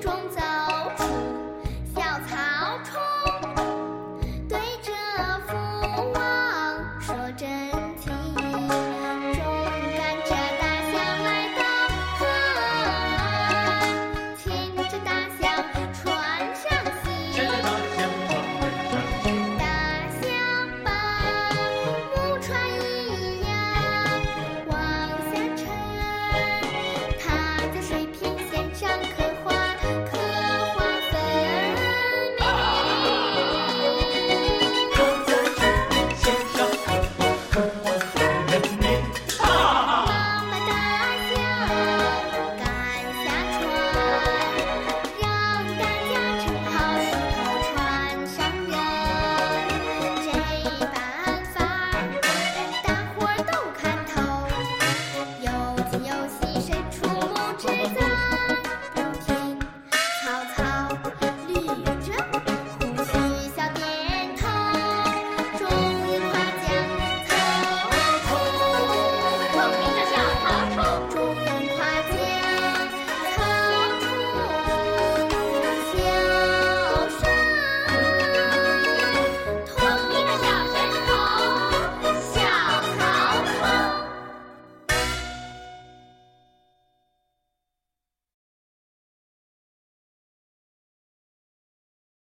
装在。